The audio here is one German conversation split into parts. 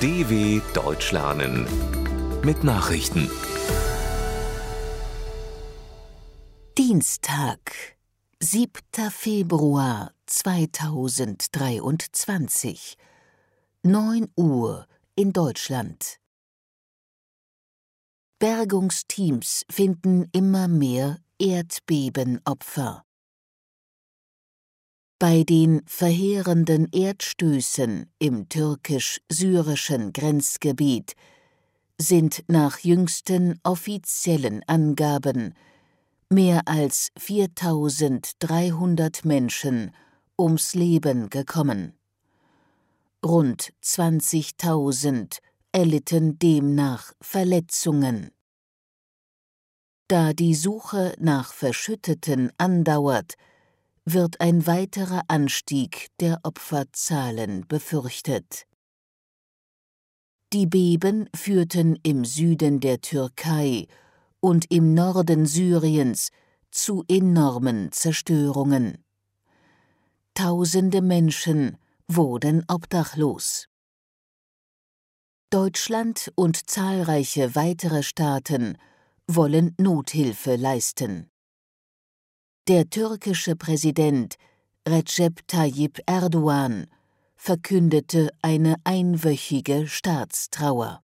DW Deutsch lernen mit Nachrichten. Dienstag, 7. Februar 2023, 9 Uhr in Deutschland. Bergungsteams finden immer mehr Erdbebenopfer. Bei den verheerenden Erdstößen im türkisch-syrischen Grenzgebiet sind nach jüngsten offiziellen Angaben mehr als 4300 Menschen ums Leben gekommen. Rund 20.000 erlitten demnach Verletzungen. Da die Suche nach Verschütteten andauert, wird ein weiterer Anstieg der Opferzahlen befürchtet. Die Beben führten im Süden der Türkei und im Norden Syriens zu enormen Zerstörungen. Tausende Menschen wurden obdachlos. Deutschland und zahlreiche weitere Staaten wollen Nothilfe leisten. Der türkische Präsident Recep Tayyip Erdogan verkündete eine einwöchige Staatstrauer.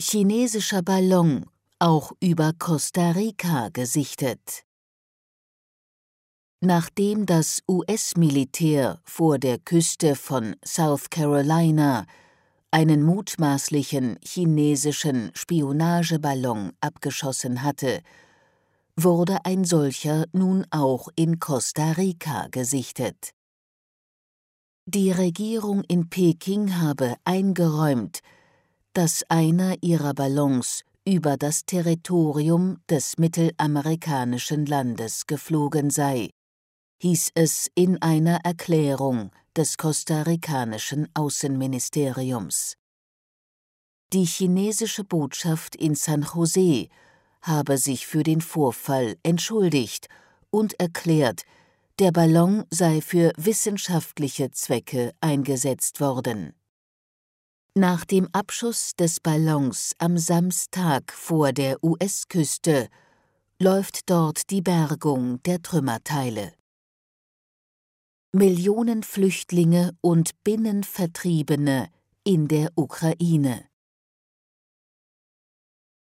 Chinesischer Ballon auch über Costa Rica gesichtet. Nachdem das US-Militär vor der Küste von South Carolina einen mutmaßlichen chinesischen Spionageballon abgeschossen hatte, wurde ein solcher nun auch in Costa Rica gesichtet. Die Regierung in Peking habe eingeräumt, dass einer ihrer Ballons über das Territorium des mittelamerikanischen Landes geflogen sei, hieß es in einer Erklärung des kostarikanischen Außenministeriums. Die chinesische Botschaft in San Jose habe sich für den Vorfall entschuldigt und erklärt, der Ballon sei für wissenschaftliche Zwecke eingesetzt worden. Nach dem Abschuss des Ballons am Samstag vor der US-Küste läuft dort die Bergung der Trümmerteile. Millionen Flüchtlinge und Binnenvertriebene in der Ukraine.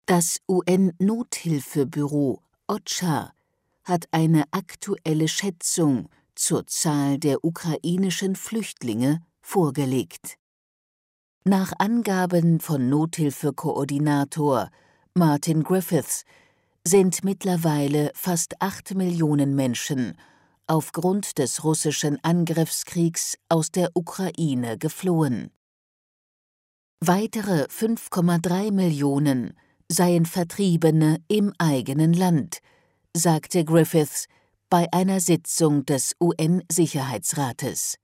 Das UN-Nothilfebüro OCHA hat eine aktuelle Schätzung zur Zahl der ukrainischen Flüchtlinge vorgelegt. Nach Angaben von Nothilfekoordinator Martin Griffiths sind mittlerweile fast acht Millionen Menschen aufgrund des russischen Angriffskriegs aus der Ukraine geflohen. Weitere 5,3 Millionen seien Vertriebene im eigenen Land, sagte Griffiths bei einer Sitzung des UN-Sicherheitsrates.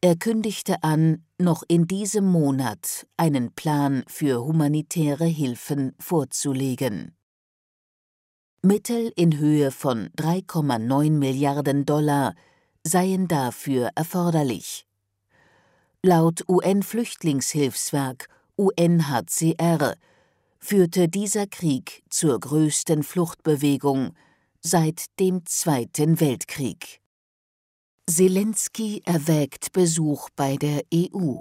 Er kündigte an, noch in diesem Monat einen Plan für humanitäre Hilfen vorzulegen. Mittel in Höhe von 3,9 Milliarden Dollar seien dafür erforderlich. Laut UN-Flüchtlingshilfswerk UNHCR führte dieser Krieg zur größten Fluchtbewegung seit dem Zweiten Weltkrieg. Zelensky erwägt Besuch bei der EU.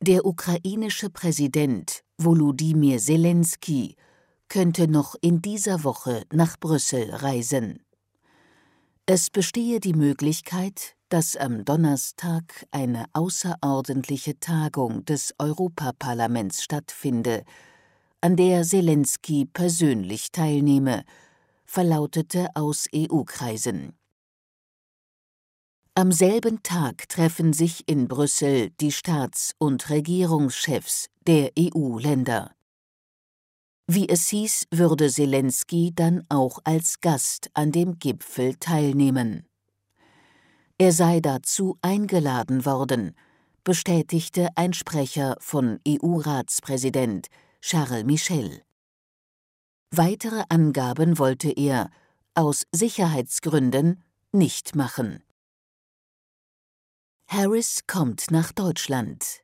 Der ukrainische Präsident Volodymyr Zelensky könnte noch in dieser Woche nach Brüssel reisen. Es bestehe die Möglichkeit, dass am Donnerstag eine außerordentliche Tagung des Europaparlaments stattfinde, an der Zelensky persönlich teilnehme, verlautete aus EU-Kreisen. Am selben Tag treffen sich in Brüssel die Staats- und Regierungschefs der EU-Länder. Wie es hieß, würde Zelensky dann auch als Gast an dem Gipfel teilnehmen. Er sei dazu eingeladen worden, bestätigte ein Sprecher von EU-Ratspräsident Charles Michel. Weitere Angaben wollte er aus Sicherheitsgründen nicht machen. Harris kommt nach Deutschland.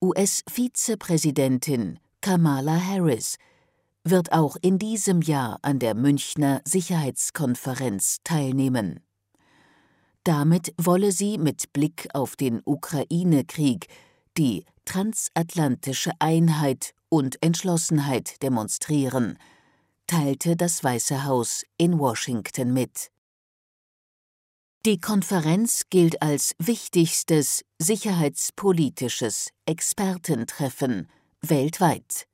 US-Vizepräsidentin Kamala Harris wird auch in diesem Jahr an der Münchner Sicherheitskonferenz teilnehmen. Damit wolle sie mit Blick auf den Ukraine-Krieg die transatlantische Einheit und Entschlossenheit demonstrieren, teilte das Weiße Haus in Washington mit. Die Konferenz gilt als wichtigstes sicherheitspolitisches Expertentreffen weltweit.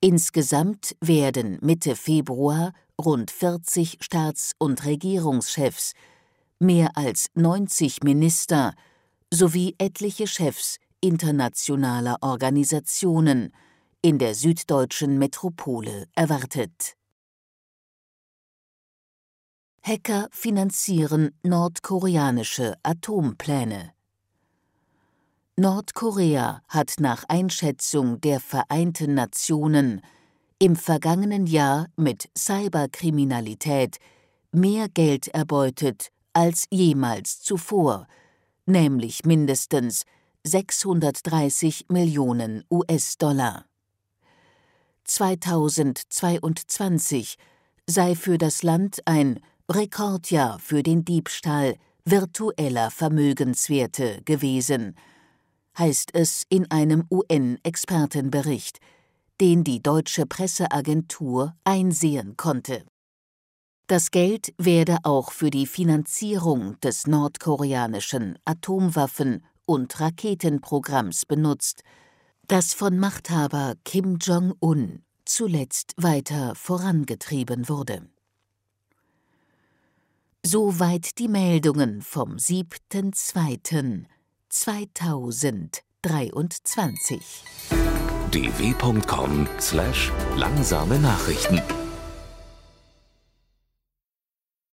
Insgesamt werden Mitte Februar rund 40 Staats- und Regierungschefs, mehr als 90 Minister sowie etliche Chefs internationaler Organisationen in der süddeutschen Metropole erwartet. Hacker finanzieren nordkoreanische Atompläne. Nordkorea hat nach Einschätzung der Vereinten Nationen im vergangenen Jahr mit Cyberkriminalität mehr Geld erbeutet als jemals zuvor, nämlich mindestens 630 Millionen US-Dollar. 2022 sei für das Land ein Rekordjahr für den Diebstahl virtueller Vermögenswerte gewesen, heißt es in einem UN-Expertenbericht, den die deutsche Presseagentur einsehen konnte. Das Geld werde auch für die Finanzierung des nordkoreanischen Atomwaffen- und Raketenprogramms benutzt, das von Machthaber Kim Jong-un zuletzt weiter vorangetrieben wurde. Soweit die Meldungen vom 7.2.2023. dw.com/langsame Nachrichten